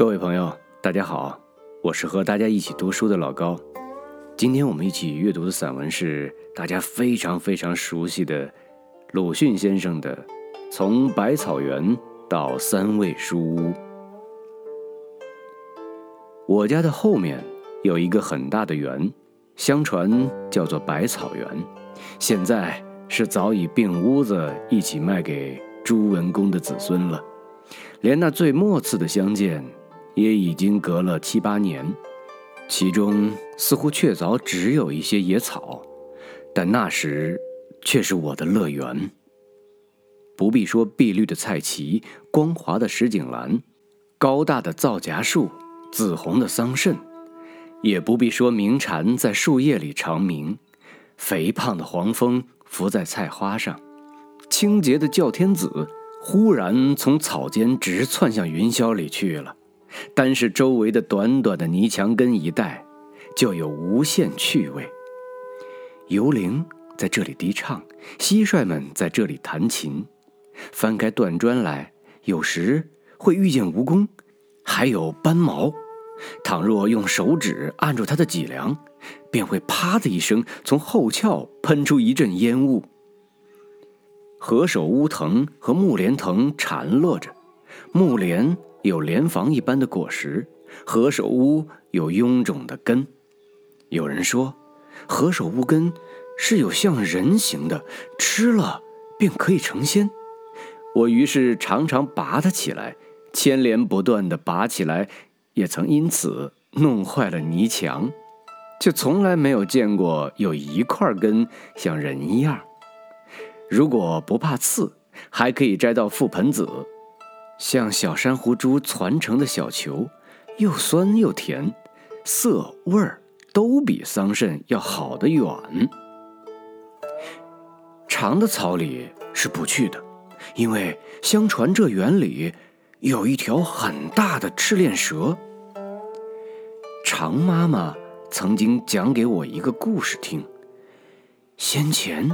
各位朋友，大家好，我是和大家一起读书的老高。今天我们一起阅读的散文是大家非常非常熟悉的鲁迅先生的《从百草园到三味书屋》。我家的后面有一个很大的园，相传叫做百草园，现在是早已并屋子一起卖给朱文公的子孙了，连那最末次的相见。也已经隔了七八年，其中似乎确凿只有一些野草，但那时却是我的乐园。不必说碧绿的菜畦、光滑的石井栏、高大的皂荚树、紫红的桑葚，也不必说鸣蝉在树叶里长鸣，肥胖的黄蜂伏在菜花上，清洁的叫天子忽然从草间直窜向云霄里去了。单是周围的短短的泥墙根一带，就有无限趣味。游灵在这里低唱，蟋蟀们在这里弹琴。翻开断砖来，有时会遇见蜈蚣，还有斑毛。倘若用手指按住它的脊梁，便会啪的一声，从后窍喷出一阵烟雾。何首乌藤和木莲藤缠络着，木莲。有莲房一般的果实，何首乌有臃肿的根。有人说，何首乌根是有像人形的，吃了便可以成仙。我于是常常拔它起来，牵连不断的拔起来，也曾因此弄坏了泥墙，却从来没有见过有一块根像人一样。如果不怕刺，还可以摘到覆盆子。像小珊瑚珠攒成的小球，又酸又甜，色味儿都比桑葚要好得远。长的草里是不去的，因为相传这园里有一条很大的赤练蛇。常妈妈曾经讲给我一个故事听：先前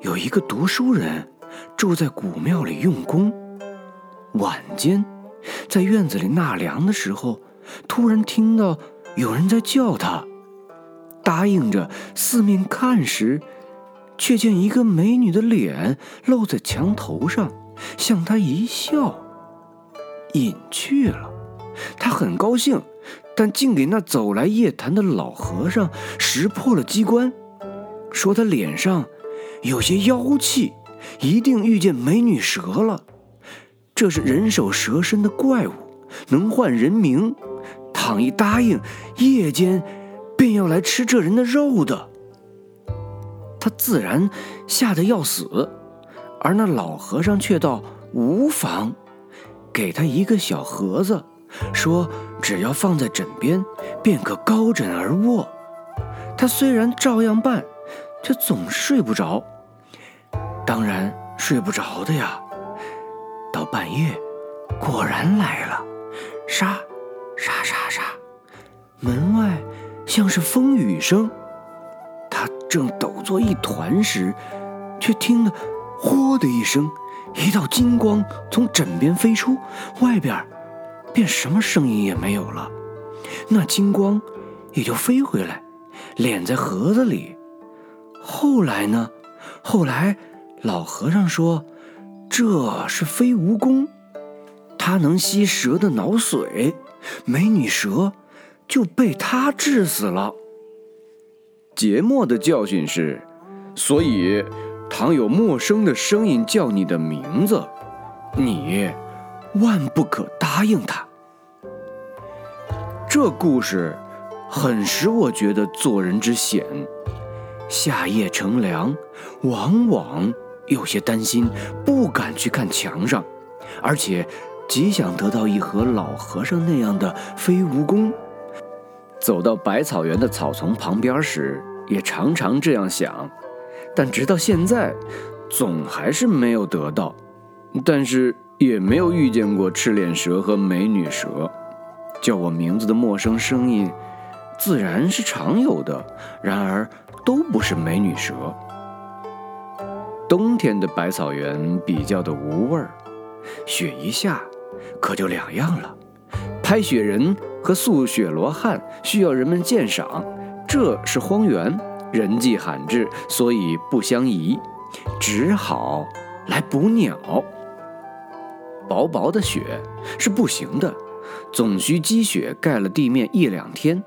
有一个读书人住在古庙里用功。晚间，在院子里纳凉的时候，突然听到有人在叫他。答应着四面看时，却见一个美女的脸露在墙头上，向他一笑，隐去了。他很高兴，但竟给那走来夜谈的老和尚识破了机关，说他脸上有些妖气，一定遇见美女蛇了。这是人首蛇身的怪物，能唤人名。倘一答应，夜间便要来吃这人的肉的。他自然吓得要死，而那老和尚却道无妨，给他一个小盒子，说只要放在枕边，便可高枕而卧。他虽然照样办，却总睡不着。当然睡不着的呀。到半夜，果然来了，沙沙沙沙，门外像是风雨声。他正抖作一团时，却听得“豁”的一声，一道金光从枕边飞出，外边便什么声音也没有了。那金光也就飞回来，敛在盒子里。后来呢？后来老和尚说。这是飞蜈蚣，它能吸蛇的脑髓，美女蛇就被它治死了。节末的教训是：所以，倘有陌生的声音叫你的名字，你万不可答应他。这故事很使我觉得做人之险，夏夜乘凉，往往。有些担心，不敢去看墙上，而且极想得到一盒老和尚那样的飞蜈蚣。走到百草园的草丛旁边时，也常常这样想，但直到现在，总还是没有得到。但是也没有遇见过赤练蛇和美女蛇，叫我名字的陌生声音，自然是常有的，然而都不是美女蛇。冬天的百草园比较的无味儿，雪一下，可就两样了。拍雪人和塑雪罗汉需要人们鉴赏，这是荒原，人迹罕至，所以不相宜，只好来捕鸟。薄薄的雪是不行的，总需积雪盖了地面一两天，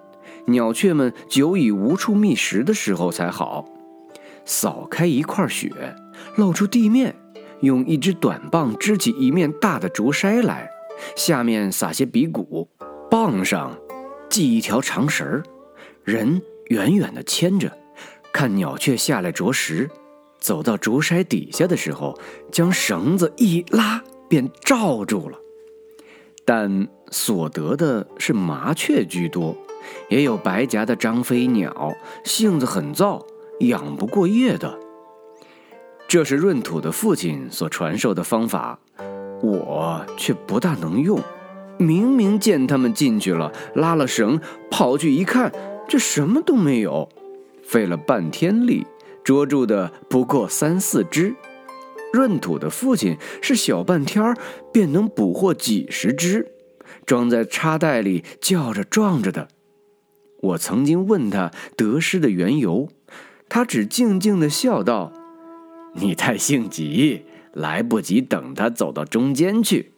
鸟雀们久已无处觅食的时候才好。扫开一块雪，露出地面，用一支短棒支起一面大的竹筛来，下面撒些鼻骨，棒上系一条长绳儿，人远远地牵着，看鸟雀下来啄食。走到竹筛底下的时候，将绳子一拉。便罩住了，但所得的是麻雀居多，也有白颊的张飞鸟，性子很躁，养不过夜的。这是闰土的父亲所传授的方法，我却不大能用。明明见他们进去了，拉了绳，跑去一看，这什么都没有，费了半天力，捉住的不过三四只。闰土的父亲是小半天儿便能捕获几十只，装在插袋里叫着撞着的。我曾经问他得失的缘由，他只静静的笑道：“你太性急，来不及等他走到中间去。”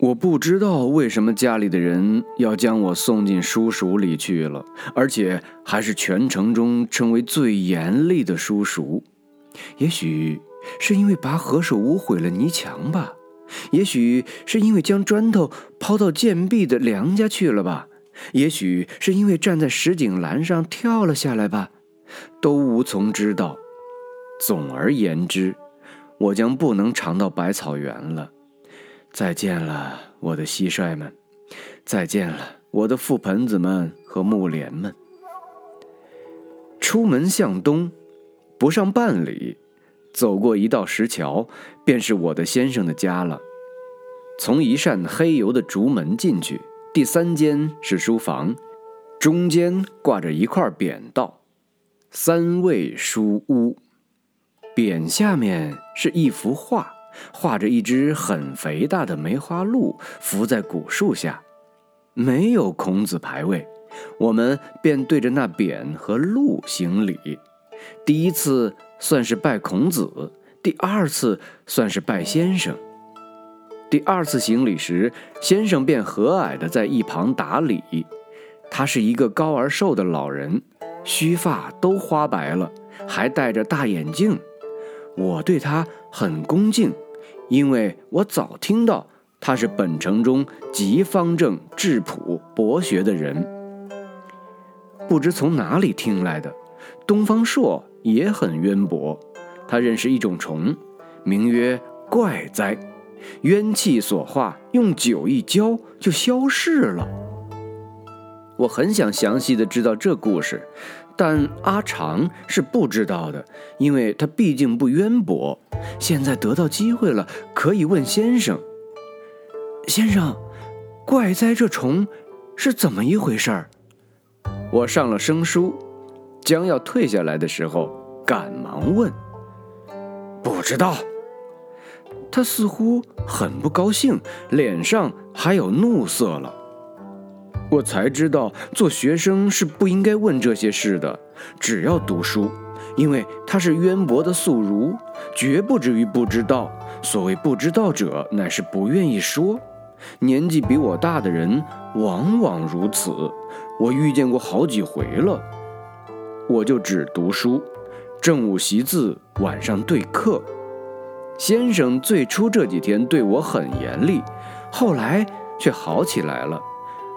我不知道为什么家里的人要将我送进叔塾里去了，而且还是全城中称为最严厉的叔塾。也许是因为拔何首乌毁了泥墙吧，也许是因为将砖头抛到贱婢的梁家去了吧，也许是因为站在石井栏上跳了下来吧，都无从知道。总而言之，我将不能尝到百草园了。再见了，我的蟋蟀们；再见了，我的覆盆子们和木莲们。出门向东。不上半里，走过一道石桥，便是我的先生的家了。从一扇黑油的竹门进去，第三间是书房，中间挂着一块匾，道：“三味书屋。”匾下面是一幅画，画着一只很肥大的梅花鹿伏在古树下，没有孔子牌位，我们便对着那匾和鹿行礼。第一次算是拜孔子，第二次算是拜先生。第二次行礼时，先生便和蔼地在一旁打理。他是一个高而瘦的老人，须发都花白了，还戴着大眼镜。我对他很恭敬，因为我早听到他是本城中极方正、质朴、博学的人。不知从哪里听来的。东方朔也很渊博，他认识一种虫，名曰怪哉，冤气所化，用酒一浇就消逝了。我很想详细的知道这故事，但阿长是不知道的，因为他毕竟不渊博。现在得到机会了，可以问先生。先生，怪哉这虫是怎么一回事儿？我上了生书。将要退下来的时候，赶忙问：“不知道。”他似乎很不高兴，脸上还有怒色了。我才知道，做学生是不应该问这些事的，只要读书，因为他是渊博的素儒，绝不至于不知道。所谓不知道者，乃是不愿意说。年纪比我大的人往往如此，我遇见过好几回了。我就只读书，正午习字，晚上对课。先生最初这几天对我很严厉，后来却好起来了。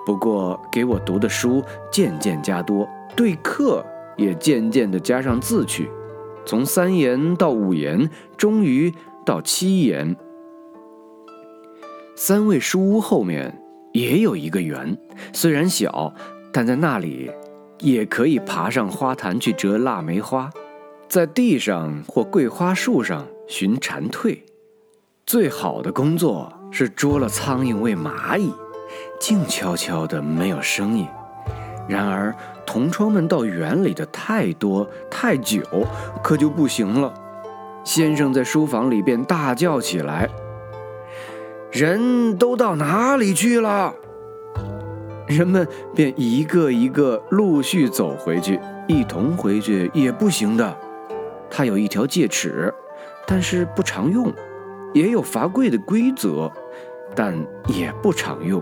不过给我读的书渐渐加多，对课也渐渐的加上字去，从三言到五言，终于到七言。三味书屋后面也有一个园，虽然小，但在那里。也可以爬上花坛去折腊梅花，在地上或桂花树上寻蝉蜕。最好的工作是捉了苍蝇喂蚂蚁，静悄悄的没有声音。然而同窗们到园里的太多太久，可就不行了。先生在书房里便大叫起来：“人都到哪里去了？人们便一个一个陆续走回去，一同回去也不行的。他有一条戒尺，但是不常用；也有罚跪的规则，但也不常用。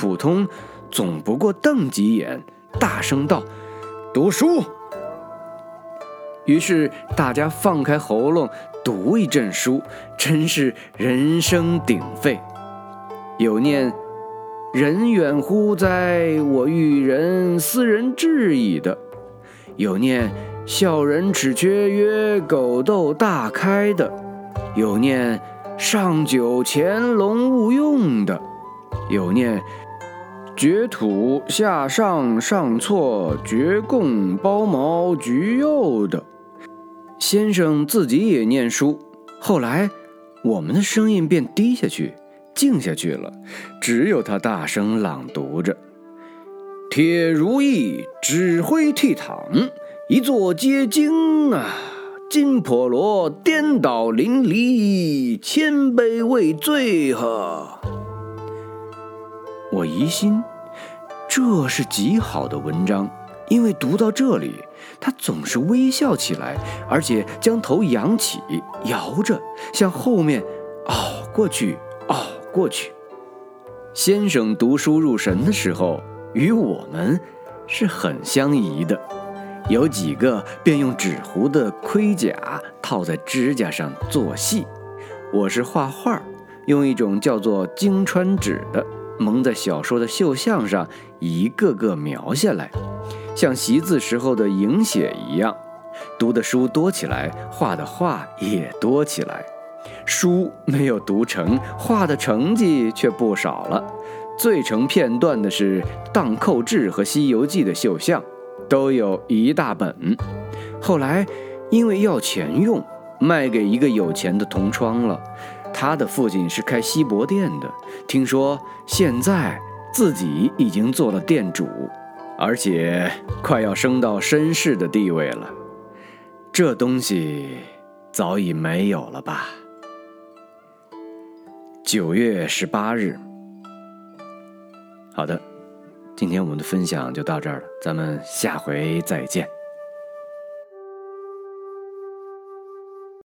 普通总不过瞪几眼，大声道：“读书。”于是大家放开喉咙读一阵书，真是人声鼎沸。有念。人远乎哉？我欲人斯人至矣的。有念笑人齿缺曰：“狗窦大开的。”有念上九乾隆勿用的。有念绝土下上上错绝贡包毛橘柚的。先生自己也念书，后来我们的声音便低下去。静下去了，只有他大声朗读着：“铁如意指挥倜傥，一座皆精啊！金婆罗颠倒淋漓，千杯未醉呵。”我疑心这是极好的文章，因为读到这里，他总是微笑起来，而且将头扬起，摇着向后面熬过去，熬。过去，先生读书入神的时候，与我们是很相宜的。有几个便用纸糊的盔甲套在指甲上做戏，我是画画，用一种叫做金川纸的蒙在小说的绣像上，一个个描下来，像习字时候的影写一样。读的书多起来，画的画也多起来。书没有读成，画的成绩却不少了。最成片段的是《荡寇志》和《西游记》的绣像，都有一大本。后来因为要钱用，卖给一个有钱的同窗了。他的父亲是开锡箔店的，听说现在自己已经做了店主，而且快要升到绅士的地位了。这东西早已没有了吧？九月十八日，好的，今天我们的分享就到这儿了，咱们下回再见。